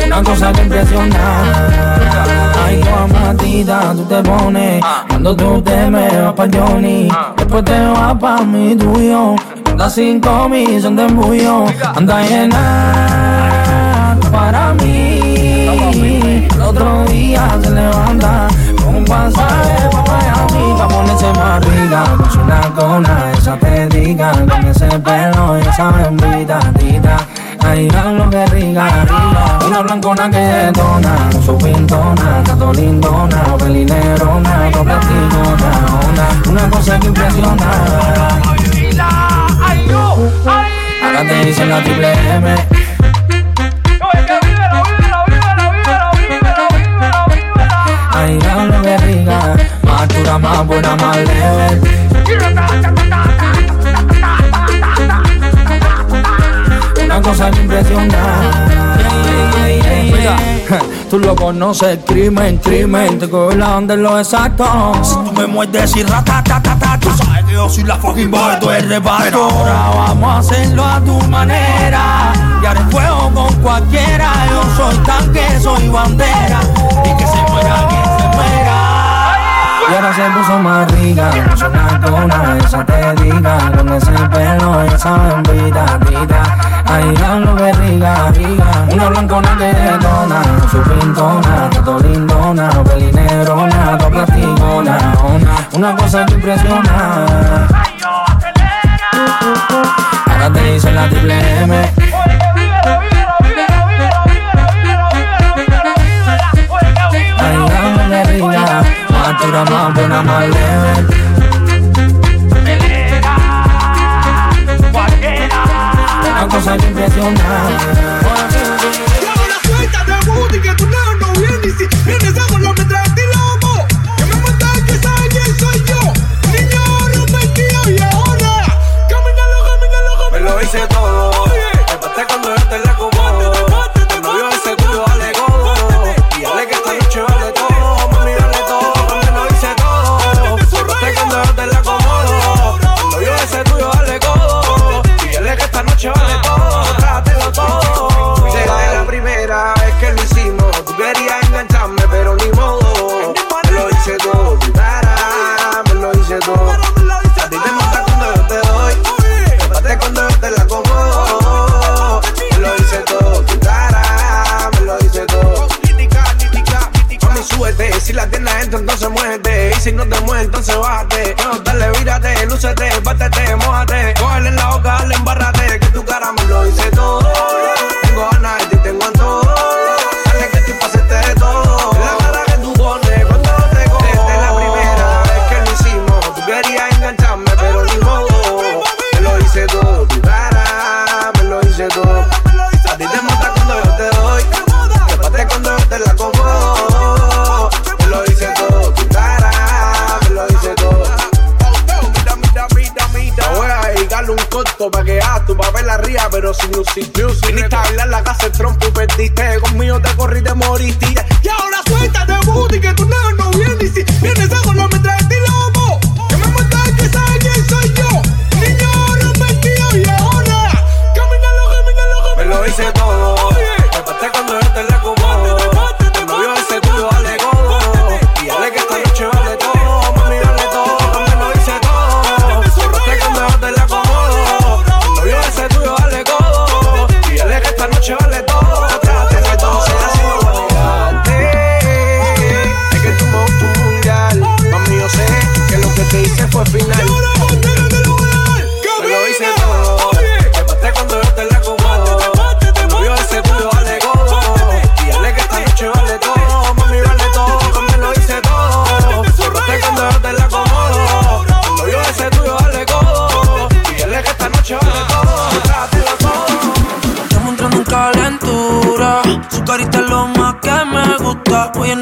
[SPEAKER 26] Una cosa que impresiona. Ay, tu matita, tú te pones. Cuando tú te me vas pa' Johnny. Después te vas pa' mi tuyo. Anda cinco mil, son de embullo. Anda llena para mí. El otro día se levanta con un pasaje pa' Miami. Pa' ponerse más rica. Con su nalgona, esa te diga. Con ese pelo, esa bendita tita. Ay, lo que rica. Una blancona que detona, su pintona, todo lindona, pelinerona, todo platicona, una, una cosa que impresiona. Ahora te dicen la triple M. más dura, más buena, más leve. Una cosa que impresiona. Mira, *laughs* tú lo conoces, crimen, crimen, te coge la onda en lo exacto. Si tú me muerdes y ratatatata, tú sabes que yo soy la fucking boy, tú eres reparto. Ahora vamos a hacerlo a tu manera. Y haré fuego con cualquiera. Yo soy tanque, soy bandera. Y que se muera quien se muera. Y ahora se puso más rica, con su nalgona, esa te diga, con ese pelo, esa bendita tita. Ay, lo que rica, rica, una blancona que detona, su pintona, todo lindona, pelinerona, todo platicona, una, una cosa que impresiona. Ahora te dicen la triple M. dura más, buena más leve. Pelea, cualquiera. Una cosa que impresiona.
[SPEAKER 21] Y ahora suéltate, Woody, que tu lado no viene. Y si vienes, hago lo que
[SPEAKER 4] traes, te lobo. Que me mata y
[SPEAKER 21] que sabe quién soy yo. Niño, rompe el tío y ahora. Camínalo, camínalo,
[SPEAKER 4] camínalo. Me lo hice todo. avance, bájate, no, dale, vírate, este, lúcete.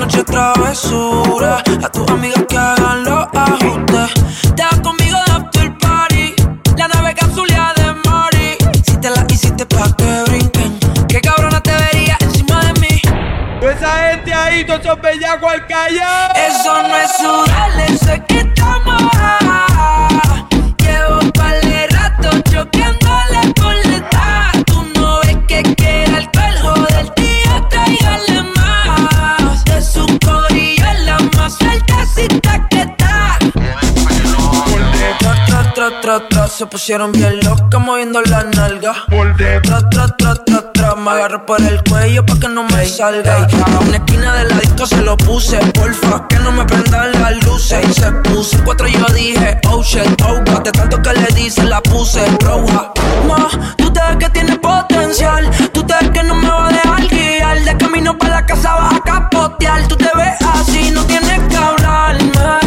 [SPEAKER 4] noche
[SPEAKER 27] travesura. A tus amigas que hagan los ajustes. Te vas conmigo de after party. La nave capsulea de Mori. Si te la hiciste pa' que brinquen. Qué cabrona te vería encima de mí.
[SPEAKER 21] Esa gente ahí, todos esos bellacos al callar.
[SPEAKER 27] Eso no es sudar, eso es que estamos tra, tra, se pusieron bien locas moviendo la nalga. Tra, tra, tra, tra, tra, me agarro por el cuello pa' que no me salga. Y a una esquina de la disco se lo puse, porfa, que no me prendan las luces. Y se puso cuatro yo dije, oh shit, oh god, de tanto que le dice la puse roja. Ma, tú te ves que tienes potencial, tú te ves que no me va a dejar guiar. De camino para la casa vas a capotear, tú te ves así, no tienes que hablarme.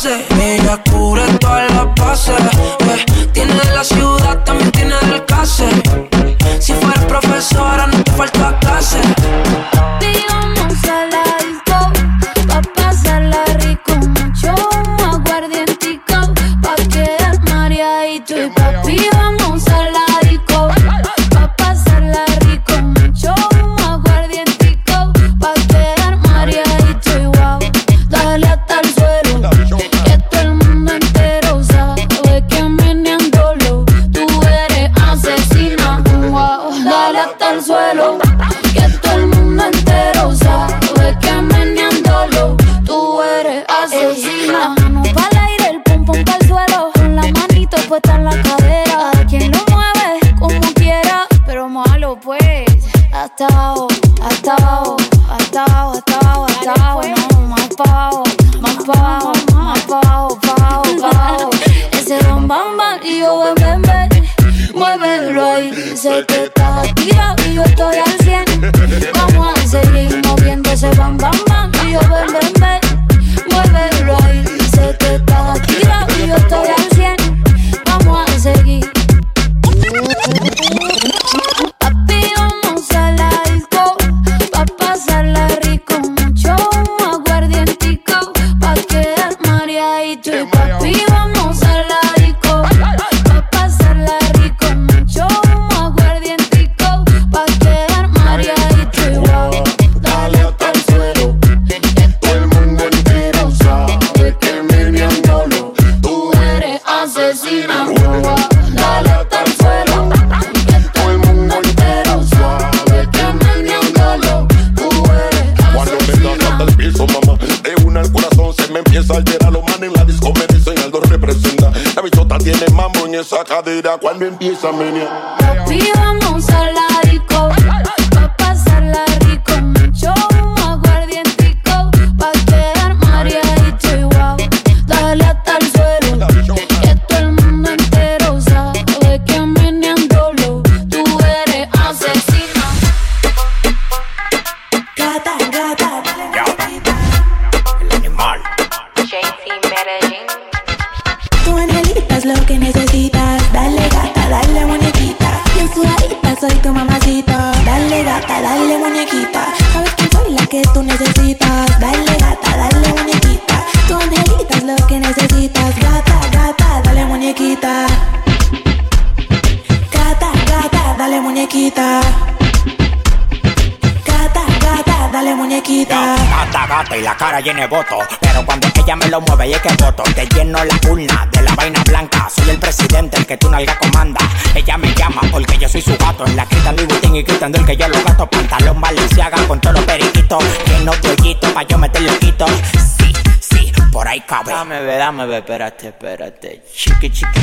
[SPEAKER 27] hace. Ella cura sé que estás activa y yo estoy
[SPEAKER 28] al 100. Vamos a seguir moviendo ese bam bam cabida cuando empieza a menear.
[SPEAKER 29] Espérate, espérate. Chiqui, chiqui.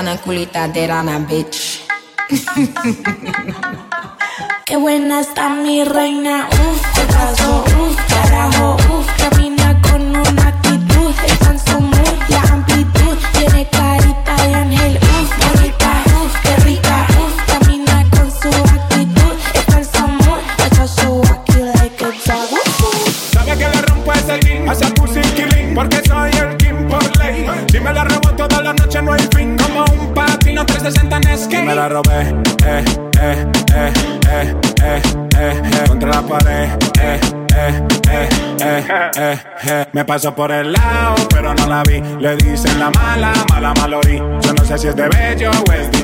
[SPEAKER 30] en la
[SPEAKER 31] culita de rana, bitch. *laughs*
[SPEAKER 30] Qué buena está mi reina, uff, qué pasó, uff,
[SPEAKER 6] carajo, Me pasó por el lado, pero no la vi. Le dicen la mala, mala malorí. Yo no sé si es de bello o es de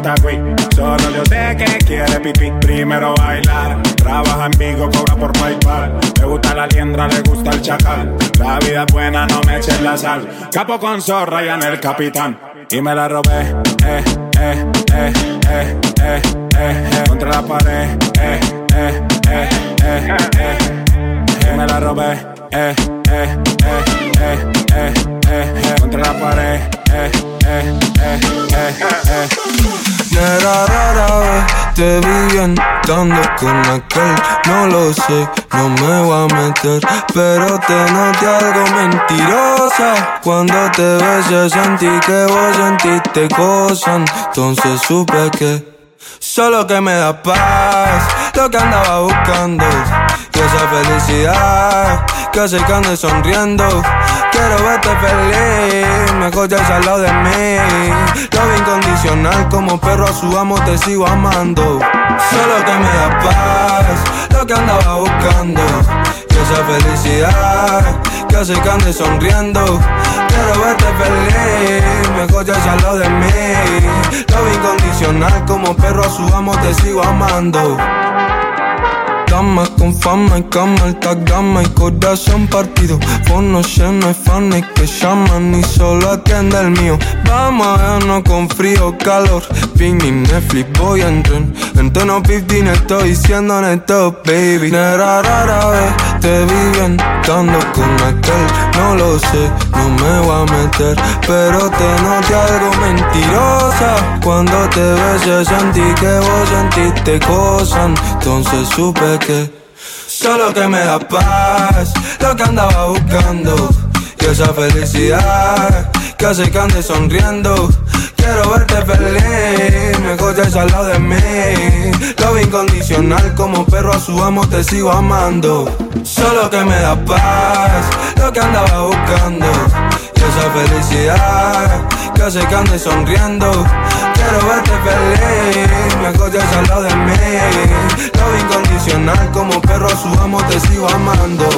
[SPEAKER 6] Solo yo sé que quiere pipí. Primero bailar, trabaja en Vigo, cobra por PayPal. Le gusta la liendra, le gusta el chacal. La vida es buena, no me eches la sal. Capo con zorra y en el capitán. Y me la robé, eh, eh, eh, eh, eh, eh, eh, Contra la pared, eh, eh, eh, eh, eh. eh. Y me la robé, eh contra la pared, eh.
[SPEAKER 32] Era rara vez te vi vientando con aquel, no lo sé, no me voy a meter, pero te noté algo mentirosa. Cuando te besé sentí que vos sentiste cosas, entonces supe que solo que me da paz, lo que andaba buscando. Que esa felicidad que hace que sonriendo. Quiero verte feliz, mejor ya al lado de mí. Lo incondicional, como perro a su amo te sigo amando. Solo que me da paz, lo que andaba buscando. que esa felicidad que hace que sonriendo. Quiero verte feliz, mejor ya al lado de mí. Lo incondicional, como perro a su amo te sigo amando cama con fama y cama, alta gama y corazón partido. Fono lleno de y que llaman y solo atiende el mío. Vamos a vernos con frío, calor. Ping y Netflix, voy a entrar. En tono 15 estoy diciendo neto, baby. Nera rara vez te vi dando con aquel. No lo sé, no me voy a meter. Pero te noté algo mentirosa. Cuando te besé sentí que vos sentiste cosas. Entonces supe que solo que me da paz. Lo que andaba buscando. Y esa felicidad que hace que ande sonriendo. Quiero verte feliz, me escuches al lado de mí. Lo incondicional, como perro a su amo te sigo amando. Solo que me da paz, lo que andaba buscando. Y esa felicidad que hace que ande sonriendo. Quiero verte feliz, me escuches al lado de mí. Lo incondicional, como perro a su amo te sigo amando.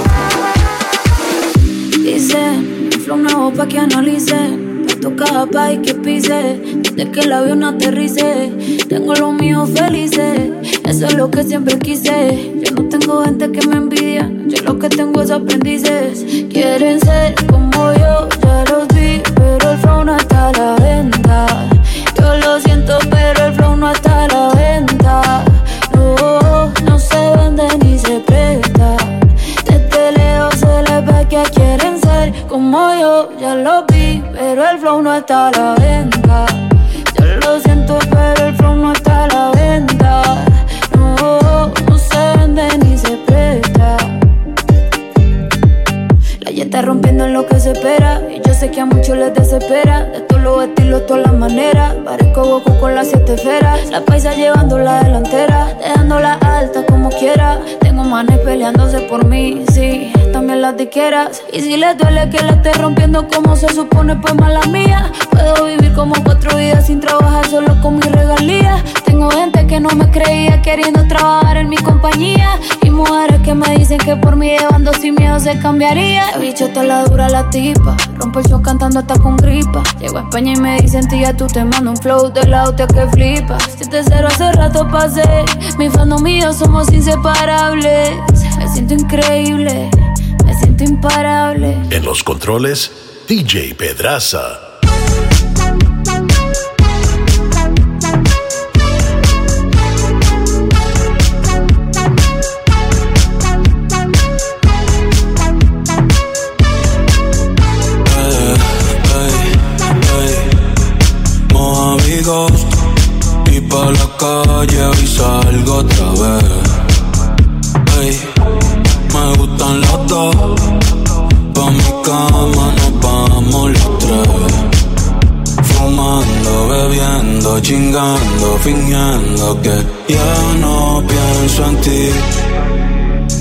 [SPEAKER 3] Dice, flow nuevo pa' que analice cada pa' y que pise. De que el avión aterrice. Tengo los míos felices. Eso es lo que siempre quise. Yo no tengo gente que me envidia. Yo lo que tengo es aprendices. Quieren ser como yo, ya los vi. Pero el no está a la venta. Yo lo siento, pero el flow no está a la venta. No, no se vende ni se presta. Desde lejos se les ve que quieren ser como yo, ya lo vi pero el flow no está a la venta. Yo lo siento, pero el flow no está a la venta. No, no se vende ni se presta. La está rompiendo en lo que se espera. Sé que a muchos les desespera. De todos los estilos, todas las maneras. Parezco Goku con las siete esferas. La paisa llevando la delantera. Dejándola alta como quiera. Tengo manes peleándose por mí, sí también las diqueras. Y si les duele que la esté rompiendo como se supone, pues mala mía. Puedo vivir como cuatro vidas sin trabajar solo con mi regalías. Tengo gente que no me creía queriendo trabajar en mi compañía. Y mujeres que me dicen que por mí llevando sin miedo se cambiaría. El bicho está la dura la tipa. Rompo el show cantando hasta con gripa. Llego a España y me dicen, tía, tú te mando un flow de la que flipa. Si te cero hace rato pasé. Mi fandom mío somos inseparables. Me siento increíble siento imparable.
[SPEAKER 1] En los controles, DJ Pedraza.
[SPEAKER 32] amigos y pa' la calle y salgo otra vez. Me gustan los dos. Mi cama nos vamos los tres. Fumando, bebiendo, chingando, fingiendo que ya no pienso en ti.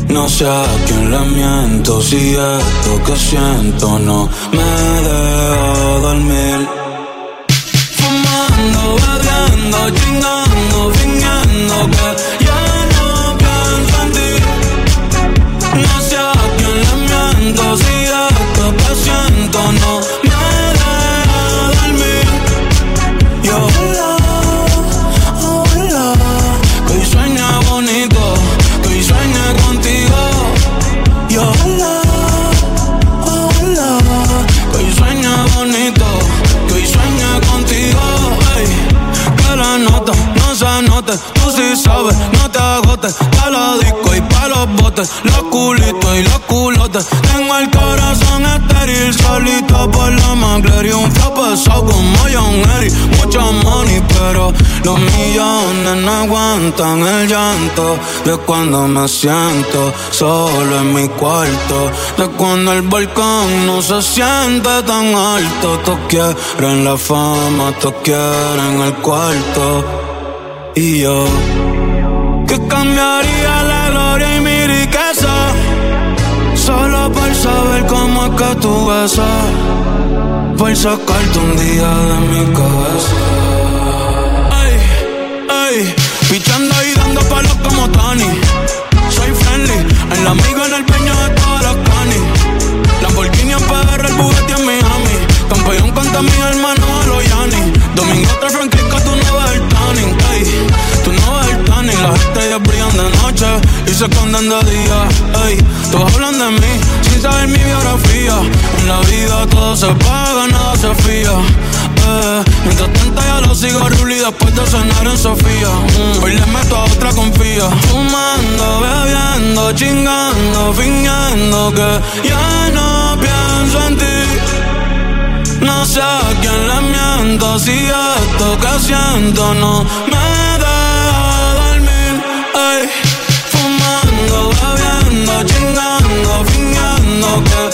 [SPEAKER 32] No sé a quién le miento si esto que siento no me deja dormir. Fumando, bebiendo, chingando, El corazón estéril, solito por la magler y un flow pesado como John Eric. Mucho money, pero los millones no aguantan el llanto de cuando me siento solo en mi cuarto. De cuando el balcón no se siente tan alto. Todos quieren la fama, todos quieren el cuarto y yo que cambiaría la gloria y mi riqueza solo por saber cómo es que tú besas. Por sacarte un día de mi cabeza. Ay, ay pichando y dando palos como Tony soy friendly el amigo en el peño de todas las canis. Lamborghini en PR, el Bugatti en Miami. Campeón contra mi hermano a los Yanni domingo otra franquicia tú no ves el tanning la gente estrellas brillan de noche
[SPEAKER 23] y se esconden de día de mí sin saber mi biografía. En la vida todo se paga, nada se fía. Eh, mientras tanto ya lo sigo Rulli después de sonar en Sofía. Mm, hoy le meto a otra confía. Fumando, bebiendo, chingando, fingiendo que ya no pienso en ti. No sé a quién le miento si esto que siento no me deja dormir. Ey. Fumando, bebiendo, chingando. no